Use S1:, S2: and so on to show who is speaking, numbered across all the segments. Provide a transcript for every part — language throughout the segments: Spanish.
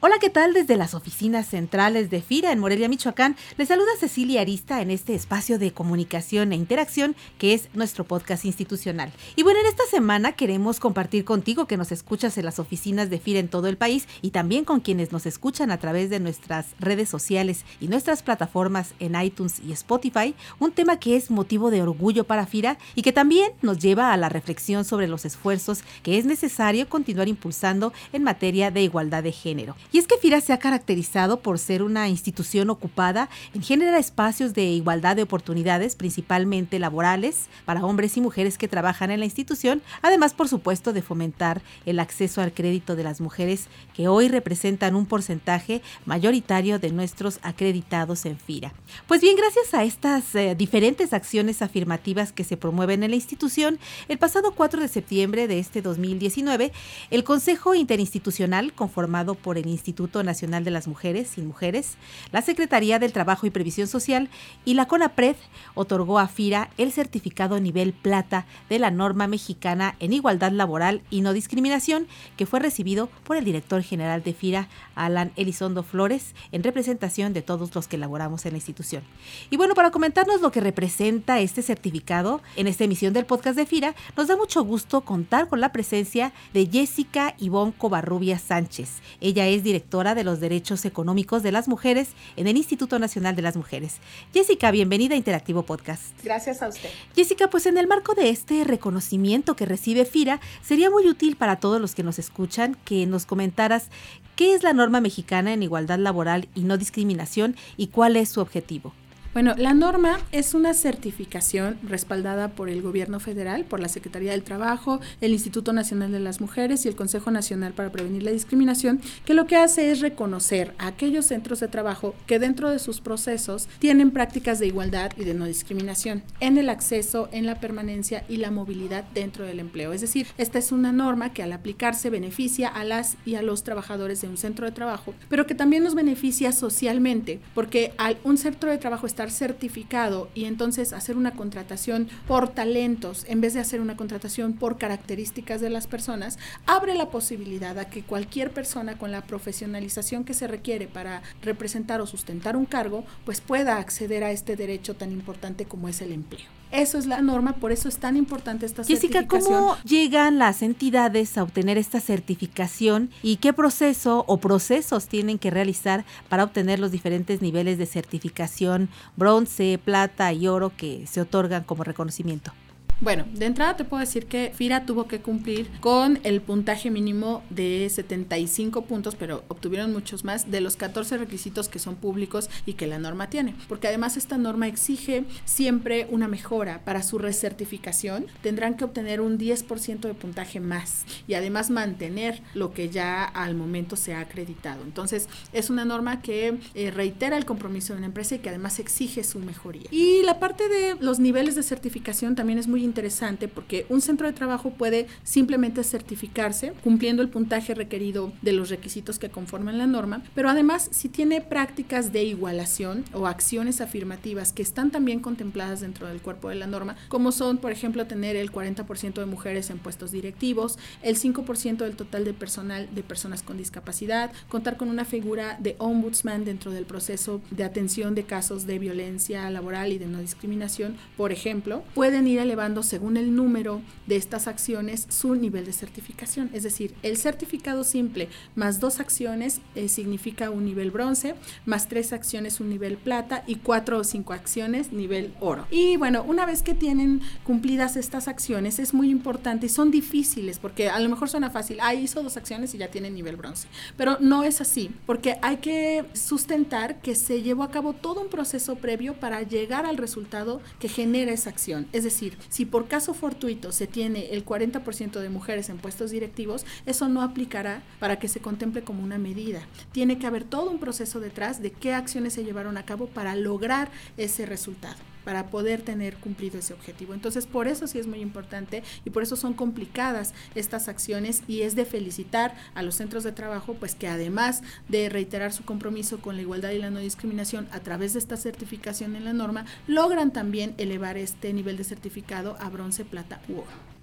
S1: Hola, ¿qué tal? Desde las oficinas centrales de FIRA en Morelia, Michoacán, les saluda Cecilia Arista en este espacio de comunicación e interacción que es nuestro podcast institucional. Y bueno, en esta semana queremos compartir contigo que nos escuchas en las oficinas de FIRA en todo el país y también con quienes nos escuchan a través de nuestras redes sociales y nuestras plataformas en iTunes y Spotify, un tema que es motivo de orgullo para FIRA y que también nos lleva a la reflexión sobre los esfuerzos que es necesario continuar impulsando en materia de igualdad de género. Y es que FIRA se ha caracterizado por ser una institución ocupada en generar espacios de igualdad de oportunidades, principalmente laborales, para hombres y mujeres que trabajan en la institución, además, por supuesto, de fomentar el acceso al crédito de las mujeres, que hoy representan un porcentaje mayoritario de nuestros acreditados en FIRA. Pues bien, gracias a estas eh, diferentes acciones afirmativas que se promueven en la institución, el pasado 4 de septiembre de este 2019, el Consejo Interinstitucional, conformado por el Instituto Nacional de las Mujeres y Mujeres, la Secretaría del Trabajo y Previsión Social y la CONAPRED otorgó a FIRA el certificado nivel plata de la norma mexicana en igualdad laboral y no discriminación, que fue recibido por el director general de FIRA, Alan Elizondo Flores, en representación de todos los que laboramos en la institución. Y bueno, para comentarnos lo que representa este certificado en esta emisión del podcast de FIRA, nos da mucho gusto contar con la presencia de Jessica Ivonne Covarrubia Sánchez. Ella es directora de los Derechos Económicos de las Mujeres en el Instituto Nacional de las Mujeres. Jessica, bienvenida a Interactivo Podcast.
S2: Gracias a usted.
S1: Jessica, pues en el marco de este reconocimiento que recibe FIRA, sería muy útil para todos los que nos escuchan que nos comentaras qué es la norma mexicana en igualdad laboral y no discriminación y cuál es su objetivo.
S2: Bueno, la norma es una certificación respaldada por el gobierno federal, por la Secretaría del Trabajo, el Instituto Nacional de las Mujeres y el Consejo Nacional para Prevenir la Discriminación, que lo que hace es reconocer a aquellos centros de trabajo que dentro de sus procesos tienen prácticas de igualdad y de no discriminación en el acceso, en la permanencia y la movilidad dentro del empleo. Es decir, esta es una norma que al aplicarse beneficia a las y a los trabajadores de un centro de trabajo, pero que también nos beneficia socialmente, porque al un centro de trabajo estar certificado y entonces hacer una contratación por talentos en vez de hacer una contratación por características de las personas, abre la posibilidad a que cualquier persona con la profesionalización que se requiere para representar o sustentar un cargo, pues pueda acceder a este derecho tan importante como es el empleo. Eso es la norma, por eso es tan importante esta
S1: Jessica,
S2: certificación.
S1: ¿cómo llegan las entidades a obtener esta certificación y qué proceso o procesos tienen que realizar para obtener los diferentes niveles de certificación bronce, plata y oro que se otorgan como reconocimiento?
S2: Bueno, de entrada te puedo decir que FIRA tuvo que cumplir con el puntaje mínimo de 75 puntos, pero obtuvieron muchos más de los 14 requisitos que son públicos y que la norma tiene. Porque además esta norma exige siempre una mejora para su recertificación. Tendrán que obtener un 10% de puntaje más y además mantener lo que ya al momento se ha acreditado. Entonces, es una norma que eh, reitera el compromiso de una empresa y que además exige su mejoría. Y la parte de los niveles de certificación también es muy interesante porque un centro de trabajo puede simplemente certificarse cumpliendo el puntaje requerido de los requisitos que conforman la norma, pero además si tiene prácticas de igualación o acciones afirmativas que están también contempladas dentro del cuerpo de la norma, como son, por ejemplo, tener el 40% de mujeres en puestos directivos, el 5% del total de personal de personas con discapacidad, contar con una figura de ombudsman dentro del proceso de atención de casos de violencia laboral y de no discriminación, por ejemplo, pueden ir elevando según el número de estas acciones su nivel de certificación. Es decir, el certificado simple más dos acciones eh, significa un nivel bronce, más tres acciones un nivel plata y cuatro o cinco acciones nivel oro. Y bueno, una vez que tienen cumplidas estas acciones es muy importante y son difíciles porque a lo mejor suena fácil, ah, hizo dos acciones y ya tiene nivel bronce, pero no es así porque hay que sustentar que se llevó a cabo todo un proceso previo para llegar al resultado que genera esa acción. Es decir, si por caso fortuito se tiene el 40% de mujeres en puestos directivos, eso no aplicará para que se contemple como una medida. Tiene que haber todo un proceso detrás de qué acciones se llevaron a cabo para lograr ese resultado para poder tener cumplido ese objetivo. Entonces, por eso sí es muy importante y por eso son complicadas estas acciones y es de felicitar a los centros de trabajo, pues que además de reiterar su compromiso con la igualdad y la no discriminación a través de esta certificación en la norma, logran también elevar este nivel de certificado a bronce, plata u oro.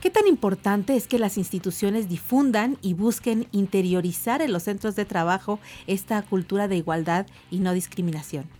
S1: ¿Qué tan importante es que las instituciones difundan y busquen interiorizar en los centros de trabajo esta cultura de igualdad y no discriminación?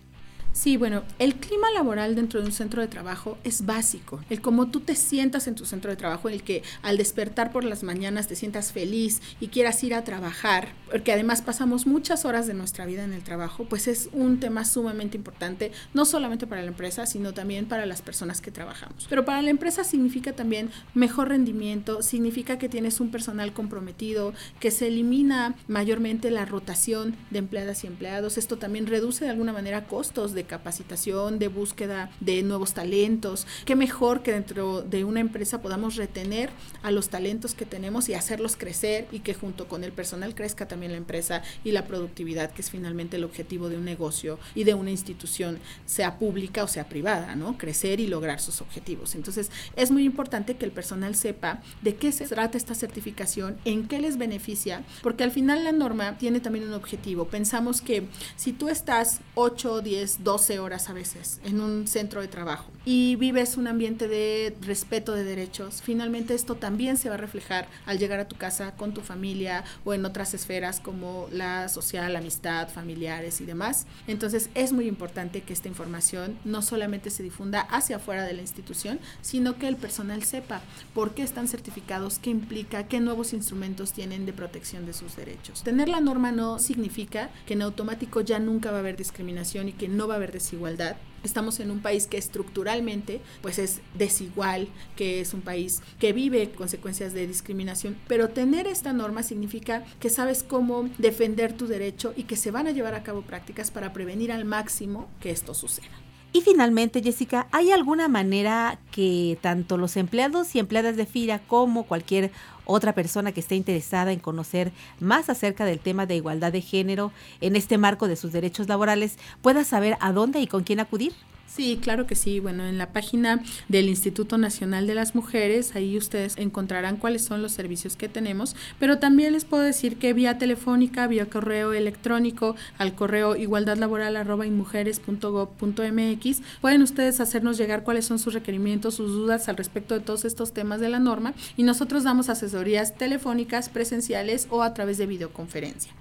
S2: Sí, bueno, el clima laboral dentro de un centro de trabajo es básico. El cómo tú te sientas en tu centro de trabajo, el que al despertar por las mañanas te sientas feliz y quieras ir a trabajar, porque además pasamos muchas horas de nuestra vida en el trabajo, pues es un tema sumamente importante, no solamente para la empresa, sino también para las personas que trabajamos. Pero para la empresa significa también mejor rendimiento, significa que tienes un personal comprometido, que se elimina mayormente la rotación de empleadas y empleados. Esto también reduce de alguna manera costos de de capacitación, de búsqueda de nuevos talentos. Qué mejor que dentro de una empresa podamos retener a los talentos que tenemos y hacerlos crecer y que junto con el personal crezca también la empresa y la productividad, que es finalmente el objetivo de un negocio y de una institución, sea pública o sea privada, ¿no? Crecer y lograr sus objetivos. Entonces, es muy importante que el personal sepa de qué se trata esta certificación, en qué les beneficia, porque al final la norma tiene también un objetivo. Pensamos que si tú estás 8, 10, 12 12 horas a veces en un centro de trabajo y vives un ambiente de respeto de derechos, finalmente esto también se va a reflejar al llegar a tu casa con tu familia o en otras esferas como la social, amistad, familiares y demás. Entonces es muy importante que esta información no solamente se difunda hacia afuera de la institución, sino que el personal sepa por qué están certificados, qué implica, qué nuevos instrumentos tienen de protección de sus derechos. Tener la norma no significa que en automático ya nunca va a haber discriminación y que no va a haber desigualdad. Estamos en un país que estructuralmente pues es desigual, que es un país que vive consecuencias de discriminación, pero tener esta norma significa que sabes cómo defender tu derecho y que se van a llevar a cabo prácticas para prevenir al máximo que esto suceda.
S1: Y finalmente, Jessica, ¿hay alguna manera que tanto los empleados y empleadas de FIRA como cualquier otra persona que esté interesada en conocer más acerca del tema de igualdad de género en este marco de sus derechos laborales pueda saber a dónde y con quién acudir?
S2: Sí, claro que sí. Bueno, en la página del Instituto Nacional de las Mujeres, ahí ustedes encontrarán cuáles son los servicios que tenemos, pero también les puedo decir que vía telefónica, vía correo electrónico, al correo igualdadlaboral.inmujeres.gov.mx, pueden ustedes hacernos llegar cuáles son sus requerimientos, sus dudas al respecto de todos estos temas de la norma y nosotros damos asesorías telefónicas, presenciales o a través de videoconferencia.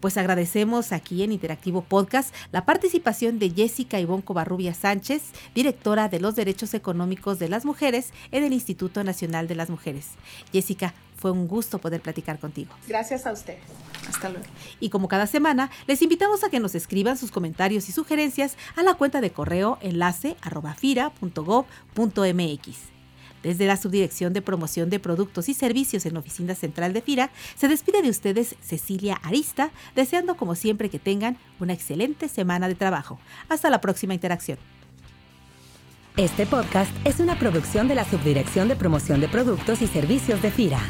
S1: Pues agradecemos aquí en Interactivo Podcast la participación de Jessica Ivonne Covarrubia Sánchez, directora de los Derechos Económicos de las Mujeres en el Instituto Nacional de las Mujeres. Jessica, fue un gusto poder platicar contigo.
S2: Gracias a ustedes. Hasta luego.
S1: Y como cada semana, les invitamos a que nos escriban sus comentarios y sugerencias a la cuenta de correo enlace arroba desde la Subdirección de Promoción de Productos y Servicios en la Oficina Central de FIRA, se despide de ustedes Cecilia Arista, deseando como siempre que tengan una excelente semana de trabajo. Hasta la próxima interacción.
S3: Este podcast es una producción de la Subdirección de Promoción de Productos y Servicios de FIRA.